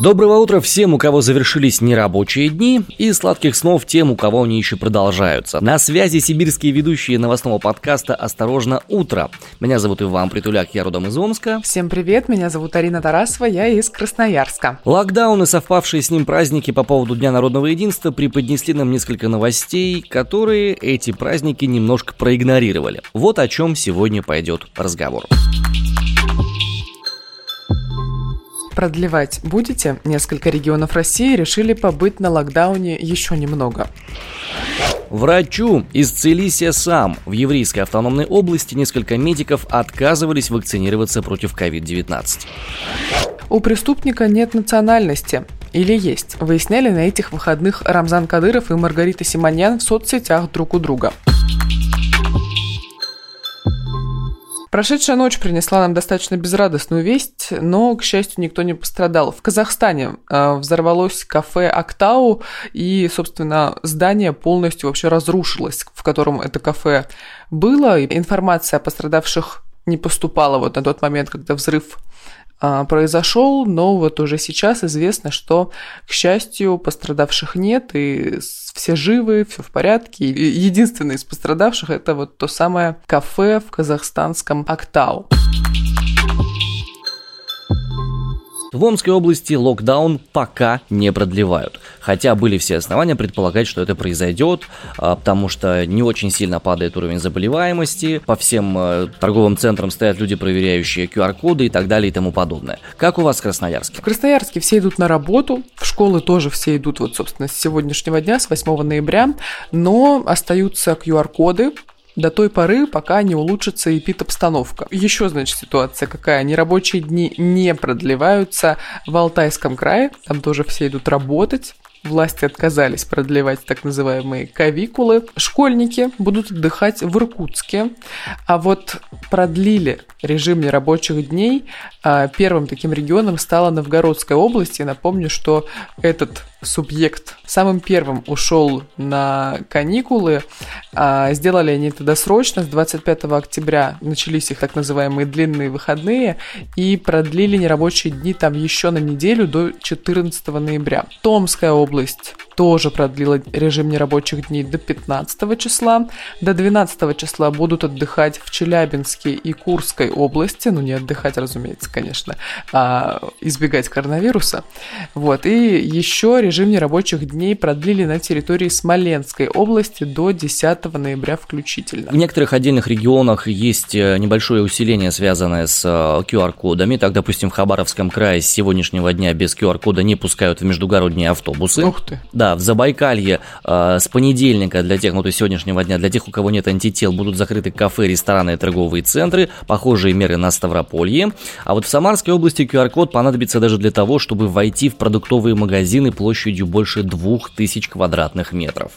Доброго утра всем, у кого завершились нерабочие дни, и сладких снов тем, у кого они еще продолжаются. На связи сибирские ведущие новостного подкаста «Осторожно, утро». Меня зовут Иван Притуляк, я родом из Омска. Всем привет, меня зовут Арина Тарасова, я из Красноярска. Локдаун и совпавшие с ним праздники по поводу Дня народного единства преподнесли нам несколько новостей, которые эти праздники немножко проигнорировали. Вот о чем сегодня пойдет разговор. Продлевать будете, несколько регионов России решили побыть на локдауне еще немного. Врачу исцелися сам. В еврейской автономной области несколько медиков отказывались вакцинироваться против COVID-19. У преступника нет национальности. Или есть? Выясняли на этих выходных Рамзан Кадыров и Маргарита Симоньян в соцсетях друг у друга. Прошедшая ночь принесла нам достаточно безрадостную весть, но, к счастью, никто не пострадал. В Казахстане э, взорвалось кафе «Актау», и, собственно, здание полностью вообще разрушилось, в котором это кафе было. Информация о пострадавших не поступала вот на тот момент, когда взрыв произошел, но вот уже сейчас известно, что, к счастью, пострадавших нет, и все живы, все в порядке. И единственное из пострадавших это вот то самое кафе в казахстанском Актау. В Омской области локдаун пока не продлевают. Хотя были все основания предполагать, что это произойдет, а, потому что не очень сильно падает уровень заболеваемости, по всем э, торговым центрам стоят люди, проверяющие QR-коды и так далее и тому подобное. Как у вас в Красноярске? В Красноярске все идут на работу, в школы тоже все идут вот, собственно, с сегодняшнего дня, с 8 ноября, но остаются QR-коды, до той поры, пока не улучшится эпид-обстановка. Еще, значит, ситуация какая. Нерабочие дни не продлеваются в Алтайском крае. Там тоже все идут работать. Власти отказались продлевать так называемые кавикулы. Школьники будут отдыхать в Иркутске. А вот продлили режим нерабочих дней. А, первым таким регионом стала Новгородская область. Я напомню, что этот субъект самым первым ушел на каникулы. А, сделали они это досрочно. С 25 октября начались их так называемые длинные выходные и продлили нерабочие дни там еще на неделю до 14 ноября. Томская область тоже продлила режим нерабочих дней до 15 числа. До 12 числа будут отдыхать в Челябинске и Курской области. Ну, не отдыхать, разумеется, конечно, а избегать коронавируса. Вот. И еще режим нерабочих дней продлили на территории Смоленской области до 10 ноября включительно. В некоторых отдельных регионах есть э, небольшое усиление, связанное с QR-кодами. Э, так, допустим, в Хабаровском крае с сегодняшнего дня без QR-кода не пускают в междугородние автобусы. Ух ты! Да, в Забайкалье э, с понедельника для тех, ну то есть сегодняшнего дня, для тех, у кого нет антител, будут закрыты кафе, рестораны и торговые центры. Похожие меры на Ставрополье. А вот в Самарской области QR-код понадобится даже для того, чтобы войти в продуктовые магазины площадью больше 2000 квадратных метров.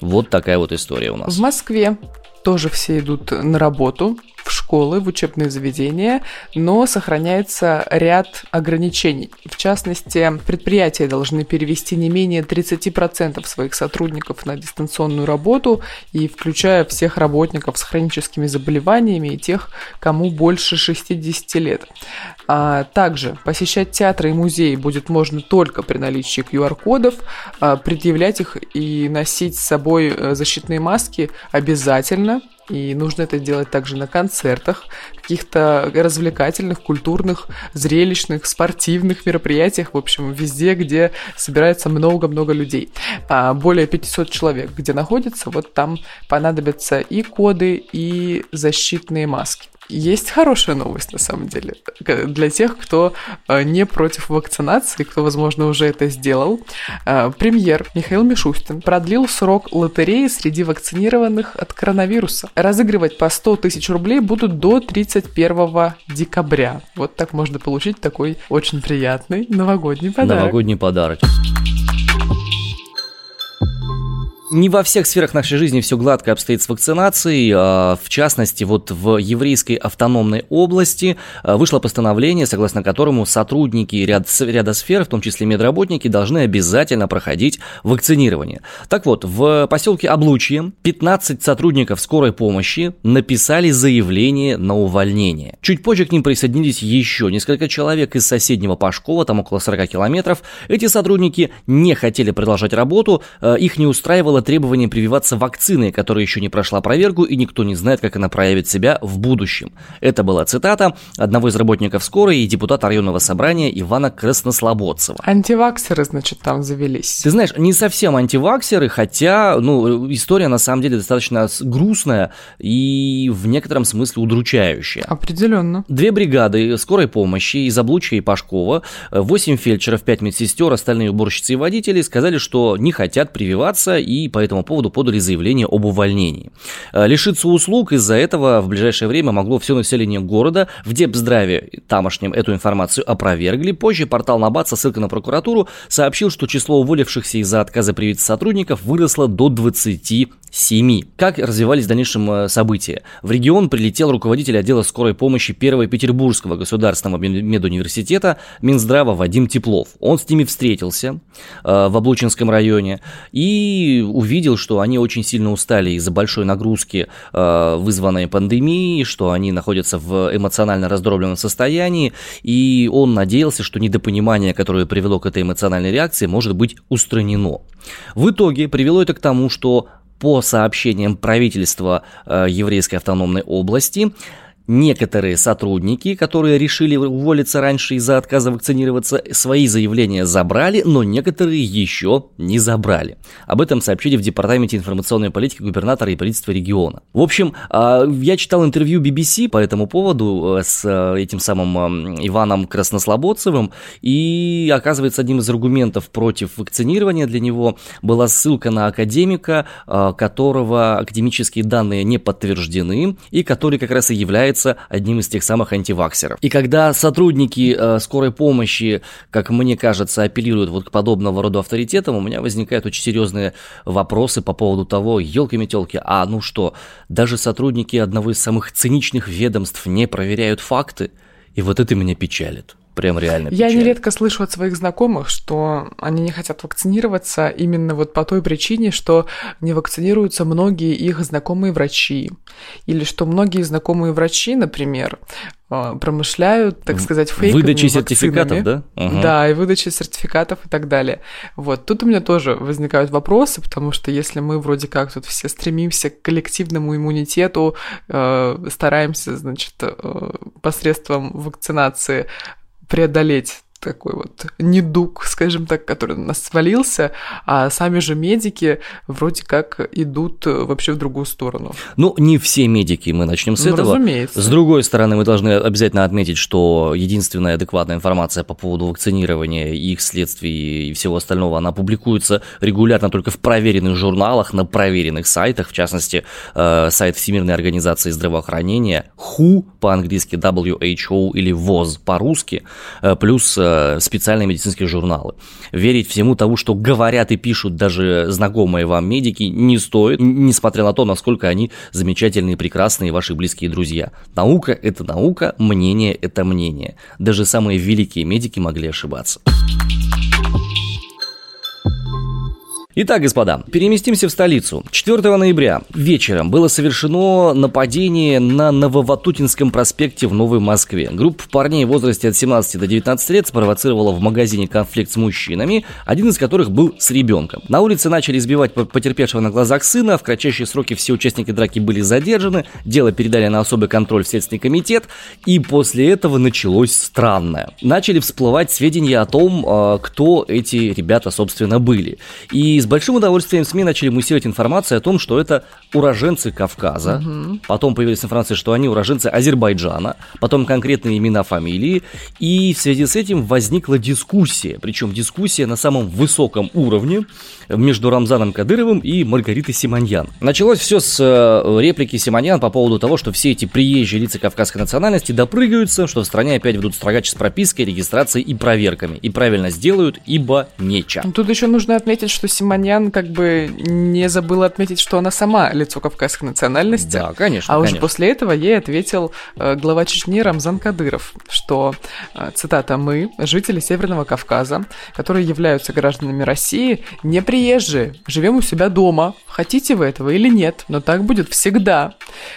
Вот такая вот история у нас. В Москве тоже все идут на работу в школы, в учебные заведения, но сохраняется ряд ограничений. В частности, предприятия должны перевести не менее 30% своих сотрудников на дистанционную работу, и включая всех работников с хроническими заболеваниями и тех, кому больше 60 лет. А также посещать театры и музеи будет можно только при наличии QR-кодов, а предъявлять их и носить с собой э, защитные маски обязательно, и нужно это делать также на концертах, каких-то развлекательных, культурных, зрелищных, спортивных мероприятиях, в общем, везде, где собирается много-много людей. А более 500 человек, где находится, вот там понадобятся и коды, и защитные маски. Есть хорошая новость, на самом деле, для тех, кто э, не против вакцинации, кто, возможно, уже это сделал. Э, премьер Михаил Мишустин продлил срок лотереи среди вакцинированных от коронавируса. Разыгрывать по 100 тысяч рублей будут до 31 декабря. Вот так можно получить такой очень приятный новогодний подарок. Новогодний подарок. Не во всех сферах нашей жизни все гладко обстоит с вакцинацией. А, в частности, вот в еврейской автономной области а, вышло постановление, согласно которому сотрудники ряд, ряда сфер, в том числе медработники, должны обязательно проходить вакцинирование. Так вот, в поселке Облучье 15 сотрудников скорой помощи написали заявление на увольнение. Чуть позже к ним присоединились еще несколько человек из соседнего Пашкова, там около 40 километров. Эти сотрудники не хотели продолжать работу, а, их не устраивало было требование прививаться вакциной, которая еще не прошла проверку и никто не знает, как она проявит себя в будущем. Это была цитата одного из работников скорой и депутата районного собрания Ивана Краснослободцева. Антиваксеры, значит, там завелись. Ты знаешь, не совсем антиваксеры, хотя, ну, история на самом деле достаточно грустная и в некотором смысле удручающая. Определенно. Две бригады скорой помощи из Облучья и Пашкова, восемь фельдшеров, пять медсестер, остальные уборщицы и водители сказали, что не хотят прививаться и по этому поводу подали заявление об увольнении. Э, лишиться услуг из-за этого в ближайшее время могло все население города. В Депздраве тамошнем эту информацию опровергли. Позже портал Набат со ссылкой на прокуратуру сообщил, что число уволившихся из-за отказа привить сотрудников выросло до 20 7. Как развивались в дальнейшем э, события? В регион прилетел руководитель отдела скорой помощи Первого Петербургского государственного медуниверситета Минздрава Вадим Теплов. Он с ними встретился э, в Облучинском районе и увидел, что они очень сильно устали из-за большой нагрузки, э, вызванной пандемией, что они находятся в эмоционально раздробленном состоянии, и он надеялся, что недопонимание, которое привело к этой эмоциональной реакции, может быть устранено. В итоге привело это к тому, что по сообщениям правительства э, еврейской автономной области, Некоторые сотрудники, которые решили уволиться раньше из-за отказа вакцинироваться, свои заявления забрали, но некоторые еще не забрали. Об этом сообщили в Департаменте информационной политики губернатора и правительства региона. В общем, а, я читал интервью BBC по этому поводу э, с э, этим самым Иваном Краснослободцевым, и оказывается, одним из аргументов против вакцинирования для него была ссылка на академика, э, которого академические данные не подтверждены, и который как раз и является является одним из тех самых антиваксеров. И когда сотрудники э, скорой помощи, как мне кажется, апеллируют вот к подобного рода авторитетам, у меня возникают очень серьезные вопросы по поводу того, елки-метелки, а ну что, даже сотрудники одного из самых циничных ведомств не проверяют факты, и вот это меня печалит прям реально Я нередко слышу от своих знакомых, что они не хотят вакцинироваться именно вот по той причине, что не вакцинируются многие их знакомые врачи. Или что многие знакомые врачи, например, а, промышляют, так сказать, фейковыми Выдачи сертификатов, да? Угу. Да, и выдачи сертификатов и так далее. Вот, тут у меня тоже возникают вопросы, потому что если мы вроде как тут все стремимся к коллективному иммунитету, э, стараемся, значит, э, посредством вакцинации преодолеть такой вот недуг, скажем так, который на нас свалился, а сами же медики вроде как идут вообще в другую сторону. Ну, не все медики, мы начнем с ну, этого. Разумеется. С другой стороны, мы должны обязательно отметить, что единственная адекватная информация по поводу вакцинирования, их следствий и всего остального, она публикуется регулярно только в проверенных журналах, на проверенных сайтах, в частности, э, сайт Всемирной организации здравоохранения, WHO по-английски, WHO или ВОЗ по-русски, э, плюс э, специальные медицинские журналы. Верить всему тому, что говорят и пишут даже знакомые вам медики, не стоит, несмотря на то, насколько они замечательные, прекрасные ваши близкие друзья. Наука – это наука, мнение – это мнение. Даже самые великие медики могли ошибаться. Итак, господа, переместимся в столицу. 4 ноября вечером было совершено нападение на Нововатутинском проспекте в Новой Москве. Группа парней в возрасте от 17 до 19 лет спровоцировала в магазине конфликт с мужчинами, один из которых был с ребенком. На улице начали избивать потерпевшего на глазах сына, в кратчайшие сроки все участники драки были задержаны, дело передали на особый контроль в Следственный комитет, и после этого началось странное. Начали всплывать сведения о том, а, кто эти ребята, собственно, были. И с большим удовольствием СМИ начали муссировать информацию о том, что это уроженцы Кавказа. Угу. Потом появилась информация, что они уроженцы Азербайджана. Потом конкретные имена, фамилии. И в связи с этим возникла дискуссия. Причем дискуссия на самом высоком уровне между Рамзаном Кадыровым и Маргаритой Симоньян. Началось все с э, реплики Симоньян по поводу того, что все эти приезжие лица кавказской национальности допрыгаются, что в стране опять ведут строгач с пропиской, регистрацией и проверками. И правильно сделают, ибо нечего. Тут еще нужно отметить, что Симоньян Симоньян как бы не забыла отметить, что она сама лицо кавказской национальности. Да, конечно. А конечно. уже после этого ей ответил э, глава Чечни Рамзан Кадыров, что, э, цитата, «Мы, жители Северного Кавказа, которые являются гражданами России, не приезжие, живем у себя дома. Хотите вы этого или нет, но так будет всегда.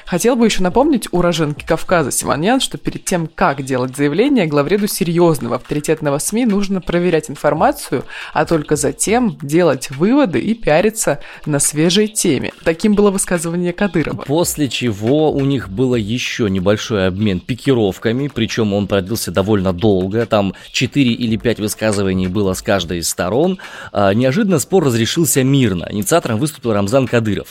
Хотел бы еще напомнить уроженке Кавказа Симоньян, что перед тем, как делать заявление, главреду серьезного авторитетного СМИ нужно проверять информацию, а только затем делать выводы и пиариться на свежей теме. Таким было высказывание Кадырова. После чего у них было еще небольшой обмен пикировками, причем он продлился довольно долго, там 4 или 5 высказываний было с каждой из сторон. А, неожиданно спор разрешился мирно. Инициатором выступил Рамзан Кадыров.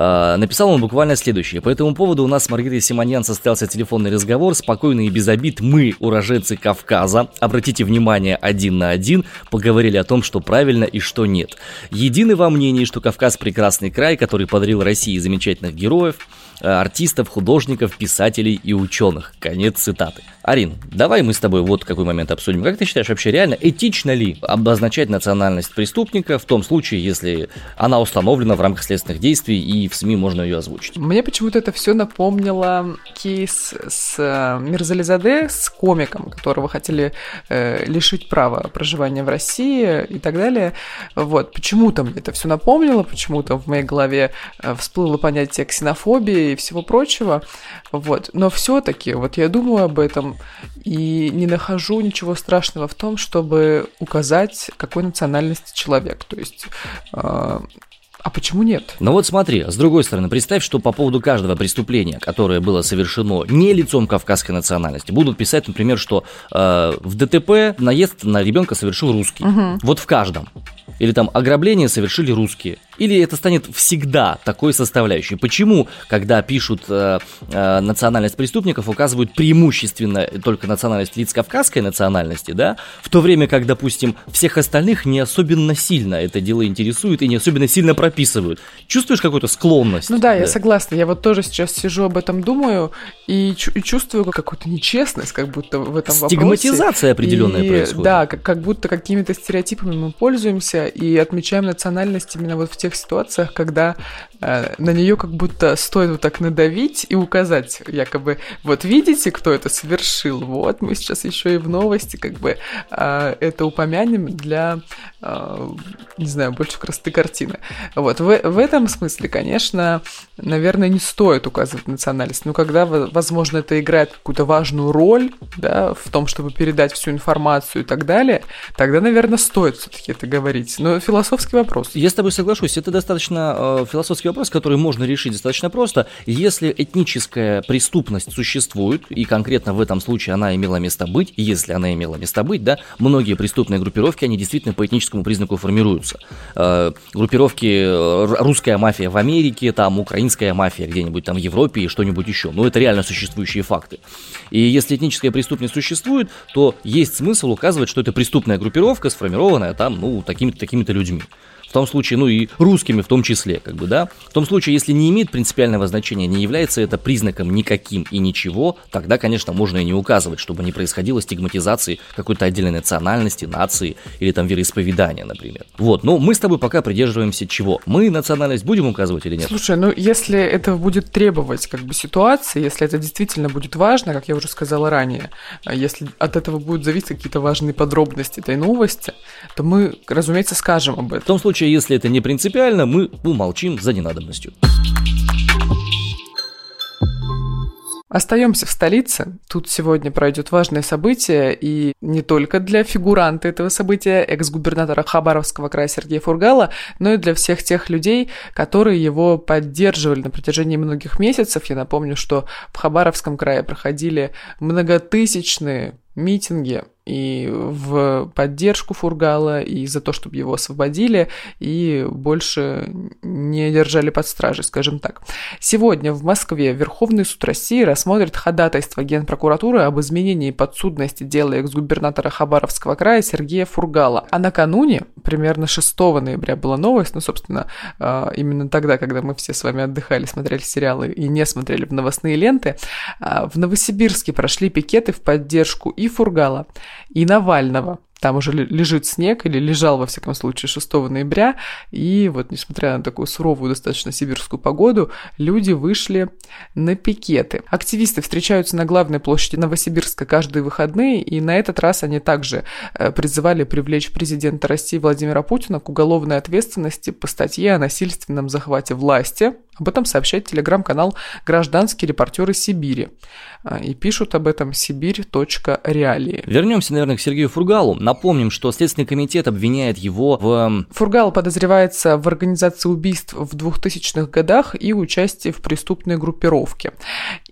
А, написал он буквально следующее. По этому поводу у нас с Маргаритой Симоньян состоялся телефонный разговор. Спокойно и без обид мы, уроженцы Кавказа, обратите внимание один на один, поговорили о том, что правильно и что нет. Едины во мнении, что Кавказ прекрасный край, который подарил России замечательных героев, артистов, художников, писателей и ученых. Конец цитаты. Арин, давай мы с тобой вот какой момент обсудим. Как ты считаешь, вообще реально этично ли обозначать национальность преступника в том случае, если она установлена в рамках следственных действий и в СМИ можно ее озвучить? Мне почему-то это все напомнило кейс с э, Мирзализаде, с комиком, которого хотели э, лишить права проживания в России и так далее. Вот, почему-то мне это все напомнило, почему-то в моей голове э, всплыло понятие ксенофобии, и всего прочего. Вот. Но все-таки, вот я думаю об этом и не нахожу ничего страшного в том, чтобы указать, какой национальности человек. То есть э, а почему нет? Ну вот смотри, с другой стороны, представь, что по поводу каждого преступления, которое было совершено не лицом кавказской национальности, будут писать, например, что э, в ДТП наезд на ребенка совершил русский. Угу. Вот в каждом. Или там ограбление совершили русские. Или это станет всегда такой составляющей? Почему, когда пишут э, э, национальность преступников, указывают преимущественно только национальность лиц кавказской национальности, да, в то время как, допустим, всех остальных не особенно сильно это дело интересует и не особенно сильно прописывают? Чувствуешь какую-то склонность? Ну да, да, я согласна. Я вот тоже сейчас сижу об этом думаю и, и чувствую какую-то нечестность, как будто в этом вопросе. Стигматизация определенная и, происходит. Да, как, как будто какими-то стереотипами мы пользуемся и отмечаем национальность именно вот в тех тех ситуациях, когда э, на нее как будто стоит вот так надавить и указать, якобы, вот видите, кто это совершил, вот мы сейчас еще и в новости как бы э, это упомянем для, э, не знаю, больше красоты картины. Вот, в, в этом смысле, конечно, наверное, не стоит указывать национальность, но когда, возможно, это играет какую-то важную роль, да, в том, чтобы передать всю информацию и так далее, тогда, наверное, стоит все-таки это говорить. Но философский вопрос. Я с тобой соглашусь, это достаточно э, философский вопрос, который можно решить достаточно просто. Если этническая преступность существует, и конкретно в этом случае она имела место быть, если она имела место быть, да, многие преступные группировки, они действительно по этническому признаку формируются. Э, группировки э, русская мафия в Америке, там украинская мафия где-нибудь там в Европе и что-нибудь еще. Ну, это реально существующие факты. И если этническая преступность существует, то есть смысл указывать, что это преступная группировка, сформированная там, ну, такими-то такими-то людьми в том случае, ну и русскими в том числе, как бы, да, в том случае, если не имеет принципиального значения, не является это признаком никаким и ничего, тогда, конечно, можно и не указывать, чтобы не происходило стигматизации какой-то отдельной национальности, нации или там вероисповедания, например. Вот, но мы с тобой пока придерживаемся чего? Мы национальность будем указывать или нет? Слушай, ну если это будет требовать как бы ситуации, если это действительно будет важно, как я уже сказала ранее, а если от этого будут зависеть какие-то важные подробности этой новости, то мы, разумеется, скажем об этом. В том случае, случае, если это не принципиально, мы умолчим за ненадобностью. Остаемся в столице. Тут сегодня пройдет важное событие, и не только для фигуранта этого события, экс-губернатора Хабаровского края Сергея Фургала, но и для всех тех людей, которые его поддерживали на протяжении многих месяцев. Я напомню, что в Хабаровском крае проходили многотысячные митинги и в поддержку Фургала, и за то, чтобы его освободили, и больше не держали под стражей, скажем так. Сегодня в Москве Верховный суд России рассмотрит ходатайство Генпрокуратуры об изменении подсудности дела экс-губернатора Хабаровского края Сергея Фургала. А накануне, примерно 6 ноября была новость, ну, собственно, а, именно тогда, когда мы все с вами отдыхали, смотрели сериалы и не смотрели в новостные ленты, а, в Новосибирске прошли пикеты в поддержку и Фургала, и Навального. Там уже лежит снег или лежал, во всяком случае, 6 ноября, и вот несмотря на такую суровую достаточно сибирскую погоду, люди вышли на пикеты. Активисты встречаются на главной площади Новосибирска каждые выходные, и на этот раз они также э, призывали привлечь президента России Владимира Путина к уголовной ответственности по статье о насильственном захвате власти, об этом сообщает телеграм-канал «Гражданские репортеры Сибири». А, и пишут об этом сибирь.реалии. Вернемся, наверное, к Сергею Фургалу. Напомним, что Следственный комитет обвиняет его в... Фургал подозревается в организации убийств в 2000-х годах и участии в преступной группировке.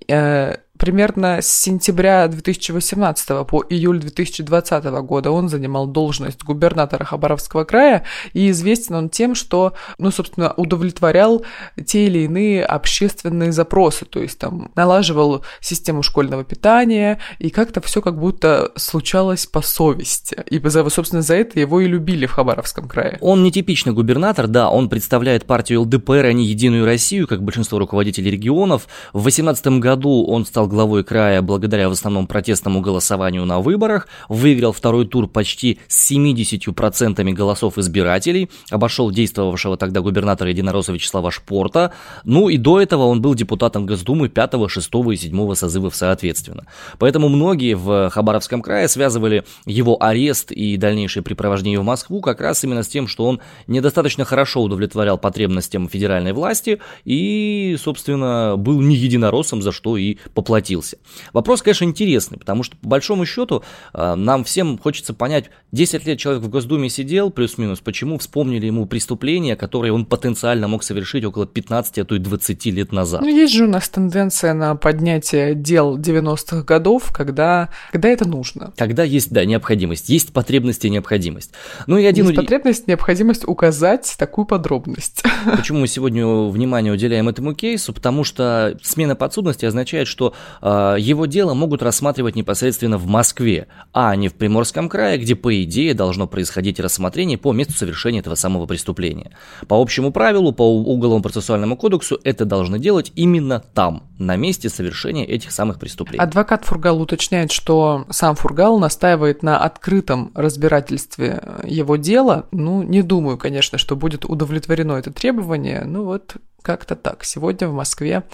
Э, примерно с сентября 2018 по июль 2020 года он занимал должность губернатора Хабаровского края, и известен он тем, что, ну, собственно, удовлетворял те или иные общественные запросы, то есть там налаживал систему школьного питания, и как-то все как будто случалось по совести. И, собственно, за это его и любили в Хабаровском крае. Он нетипичный губернатор, да, он представляет партию ЛДПР, а не Единую Россию, как большинство руководителей регионов. В 2018 году он стал стал главой края благодаря в основном протестному голосованию на выборах, выиграл второй тур почти с 70% голосов избирателей, обошел действовавшего тогда губернатора Единоросса Вячеслава Шпорта, ну и до этого он был депутатом Госдумы 5, 6 и 7 созывов соответственно. Поэтому многие в Хабаровском крае связывали его арест и дальнейшее припровождение в Москву как раз именно с тем, что он недостаточно хорошо удовлетворял потребностям федеральной власти и, собственно, был не единороссом, за что и поплатился поплатился. Вопрос, конечно, интересный, потому что, по большому счету, э, нам всем хочется понять, 10 лет человек в Госдуме сидел, плюс-минус, почему вспомнили ему преступления, которые он потенциально мог совершить около 15, а то и 20 лет назад. Ну, есть же у нас тенденция на поднятие дел 90-х годов, когда, когда это нужно. Когда есть, да, необходимость, есть потребность и необходимость. Ну, и один... Есть потребность, необходимость указать такую подробность. Почему мы сегодня внимание уделяем этому кейсу? Потому что смена подсудности означает, что э, его дело могут рассматривать непосредственно в Москве, а не в Приморском крае, где, по идее, должно происходить рассмотрение по месту совершения этого самого преступления. По общему правилу, по Уголовному процессуальному кодексу, это должны делать именно там, на месте совершения этих самых преступлений. Адвокат Фургал уточняет, что сам Фургал настаивает на открытом разбирательстве его дела. Ну, не думаю, конечно, что будет удовлетворено это требование. Ну вот как-то так. Сегодня в Москве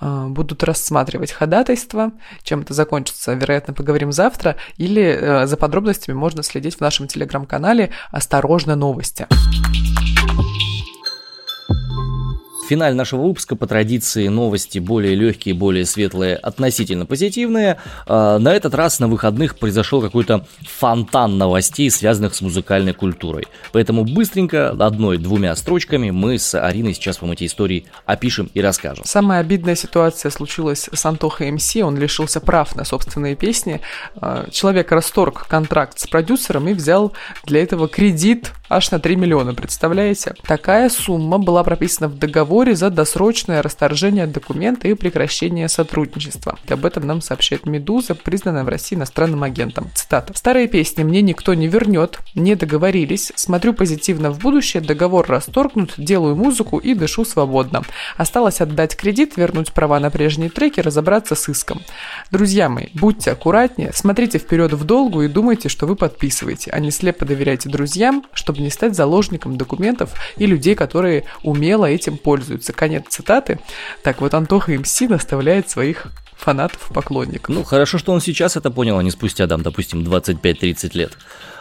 будут рассматривать ходатайство. Чем это закончится, вероятно, поговорим завтра. Или э, за подробностями можно следить в нашем телеграм-канале «Осторожно, новости». Финаль нашего выпуска по традиции новости более легкие, более светлые, относительно позитивные. А, на этот раз на выходных произошел какой-то фонтан новостей, связанных с музыкальной культурой. Поэтому быстренько, одной-двумя строчками мы с Ариной сейчас вам эти истории опишем и расскажем. Самая обидная ситуация случилась с Антохой МС. Он лишился прав на собственные песни. А, человек расторг контракт с продюсером и взял для этого кредит аж на 3 миллиона, представляете? Такая сумма была прописана в договоре за досрочное расторжение документа и прекращение сотрудничества. Об этом нам сообщает «Медуза», признанная в России иностранным агентом. Цитата. «Старые песни мне никто не вернет, не договорились, смотрю позитивно в будущее, договор расторгнут, делаю музыку и дышу свободно. Осталось отдать кредит, вернуть права на прежние треки, разобраться с иском. Друзья мои, будьте аккуратнее, смотрите вперед в долгу и думайте, что вы подписываете, а не слепо доверяйте друзьям, чтобы не стать заложником документов и людей, которые умело этим пользуются. Конец цитаты. Так вот, Антоха МС наставляет своих фанатов, поклонников. Ну, хорошо, что он сейчас это понял, а не спустя, там, допустим, 25-30 лет.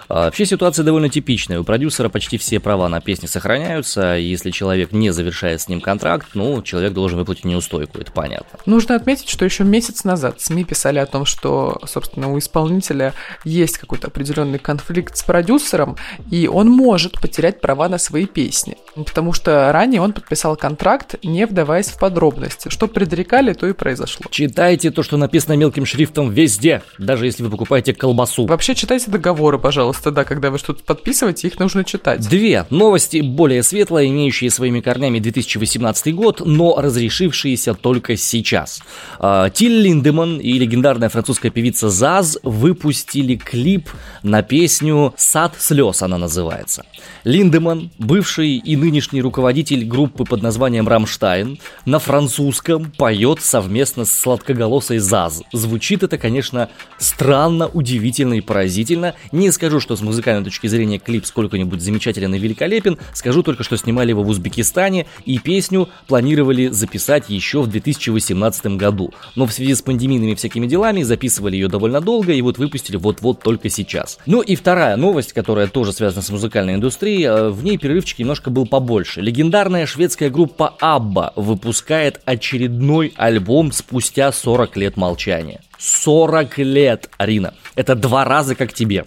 А, вообще ситуация довольно типичная. У продюсера почти все права на песни сохраняются. И если человек не завершает с ним контракт, ну, человек должен выплатить неустойку, это понятно. Нужно отметить, что еще месяц назад СМИ писали о том, что, собственно, у исполнителя есть какой-то определенный конфликт с продюсером, и он может потерять права на свои песни. Потому что ранее он подписал контракт, не вдаваясь в подробности. Что предрекали, то и произошло. Читайте то, что написано мелким шрифтом везде, даже если вы покупаете колбасу. Вообще читайте договоры, пожалуйста Просто, да, когда вы что-то подписываете, их нужно читать. Две новости, более светлые, имеющие своими корнями 2018 год, но разрешившиеся только сейчас. А, Тиль Линдеман и легендарная французская певица Заз выпустили клип на песню «Сад слез» она называется. Линдеман, бывший и нынешний руководитель группы под названием «Рамштайн», на французском поет совместно с сладкоголосой Заз. Звучит это, конечно, странно, удивительно и поразительно. Не скажу, что с музыкальной точки зрения клип сколько-нибудь замечателен и великолепен, скажу только, что снимали его в Узбекистане, и песню планировали записать еще в 2018 году. Но в связи с пандемийными всякими делами записывали ее довольно долго, и вот выпустили вот-вот только сейчас. Ну и вторая новость, которая тоже связана с музыкальной индустрией, э, в ней перерывчик немножко был побольше. Легендарная шведская группа ABBA выпускает очередной альбом спустя 40 лет молчания. 40 лет, Арина. Это два раза как тебе.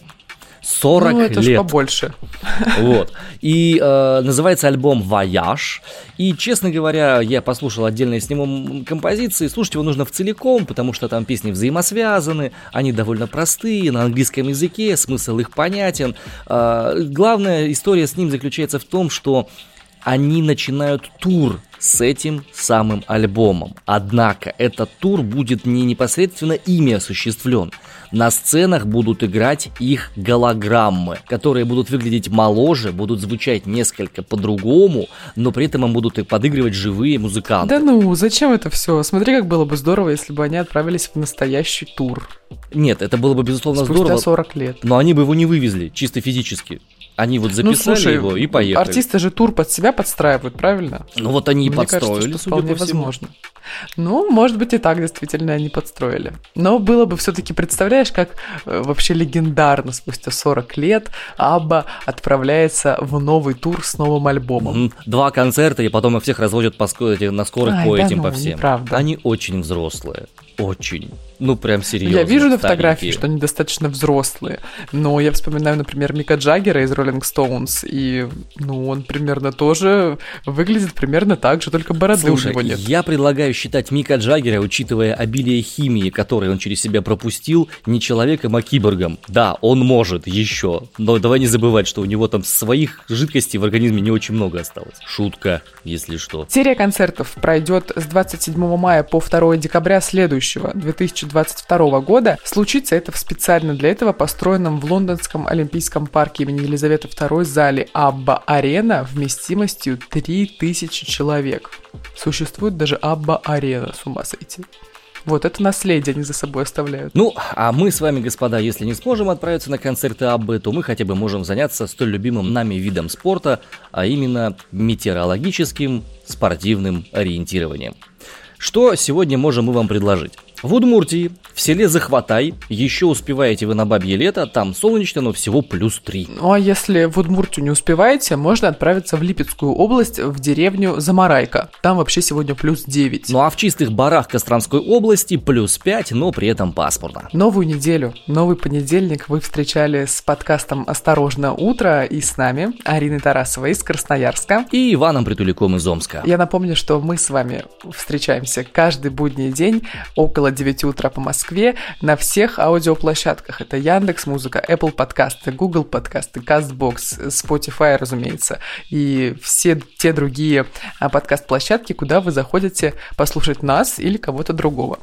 40 ну, это лет. побольше. Вот. И э, называется альбом «Вояж». И, честно говоря, я послушал отдельные с него композиции. Слушать его нужно в целиком, потому что там песни взаимосвязаны, они довольно простые, на английском языке, смысл их понятен. Э, главная история с ним заключается в том, что они начинают тур с этим самым альбомом. Однако этот тур будет не непосредственно ими осуществлен. На сценах будут играть их голограммы, которые будут выглядеть моложе, будут звучать несколько по-другому, но при этом им будут и подыгрывать живые музыканты. Да ну, зачем это все? Смотри, как было бы здорово, если бы они отправились в настоящий тур. Нет, это было бы безусловно Спустя здорово. 40 лет. Но они бы его не вывезли, чисто физически. Они вот записали ну, слушай, его и поехали. Артисты же тур под себя подстраивают, правильно? Ну вот они и Мне подстроили, кажется, что вполне возможно. Ну, может быть, и так действительно они подстроили. Но было бы все-таки, представляешь, как э, вообще легендарно спустя 40 лет Абба отправляется в новый тур с новым альбомом. Два концерта, и потом их всех разводят по, на скорых Ай, по да этим, ну, по всем. Неправда. Они очень взрослые. Очень. Ну, прям серьезно. Я вижу на фотографии, что они достаточно взрослые. Но я вспоминаю, например, Мика Джаггера из Rolling Stones. И, ну, он примерно тоже выглядит примерно так же, только бороды Слушай, у него нет. я предлагаю считать Мика Джаггера, учитывая обилие химии, которой он через себя пропустил, не человеком, а киборгом. Да, он может еще. Но давай не забывать, что у него там своих жидкостей в организме не очень много осталось. Шутка, если что. Серия концертов пройдет с 27 мая по 2 декабря следующего, 2000 2022 года. Случится это в специально для этого построенном в лондонском Олимпийском парке имени Елизаветы II зале Абба Арена вместимостью 3000 человек. Существует даже Абба Арена, с ума сойти. Вот это наследие они за собой оставляют. Ну, а мы с вами, господа, если не сможем отправиться на концерты Аббы, то мы хотя бы можем заняться столь любимым нами видом спорта, а именно метеорологическим спортивным ориентированием. Что сегодня можем мы вам предложить? В Удмуртии, в селе Захватай, еще успеваете вы на бабье лето, там солнечно, но всего плюс 3. Ну а если в Удмуртию не успеваете, можно отправиться в Липецкую область, в деревню Замарайка. Там вообще сегодня плюс 9. Ну а в чистых барах Костромской области плюс 5, но при этом пасмурно. Новую неделю, новый понедельник вы встречали с подкастом «Осторожно, утро» и с нами Ариной Тарасовой из Красноярска. И Иваном Притуляком из Омска. Я напомню, что мы с вами встречаемся каждый будний день около около 9 утра по Москве на всех аудиоплощадках. Это Яндекс Музыка, Apple подкасты, Google подкасты, CastBox, Spotify, разумеется, и все те другие а, подкаст-площадки, куда вы заходите послушать нас или кого-то другого.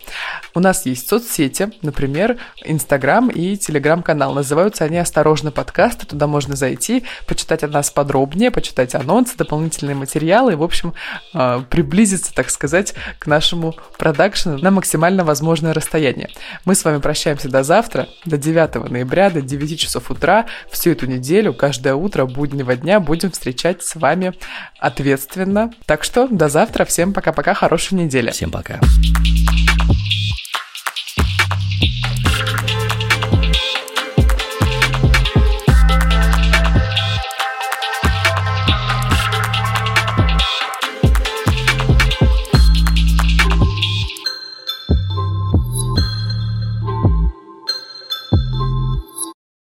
У нас есть соцсети, например, Инстаграм и Телеграм-канал. Называются они «Осторожно, подкасты». Туда можно зайти, почитать о нас подробнее, почитать анонсы, дополнительные материалы и, в общем, а, приблизиться, так сказать, к нашему продакшену на максимально возможное расстояние. Мы с вами прощаемся до завтра, до 9 ноября, до 9 часов утра. Всю эту неделю, каждое утро буднего дня будем встречать с вами ответственно. Так что до завтра. Всем пока-пока. Хорошей недели. Всем пока.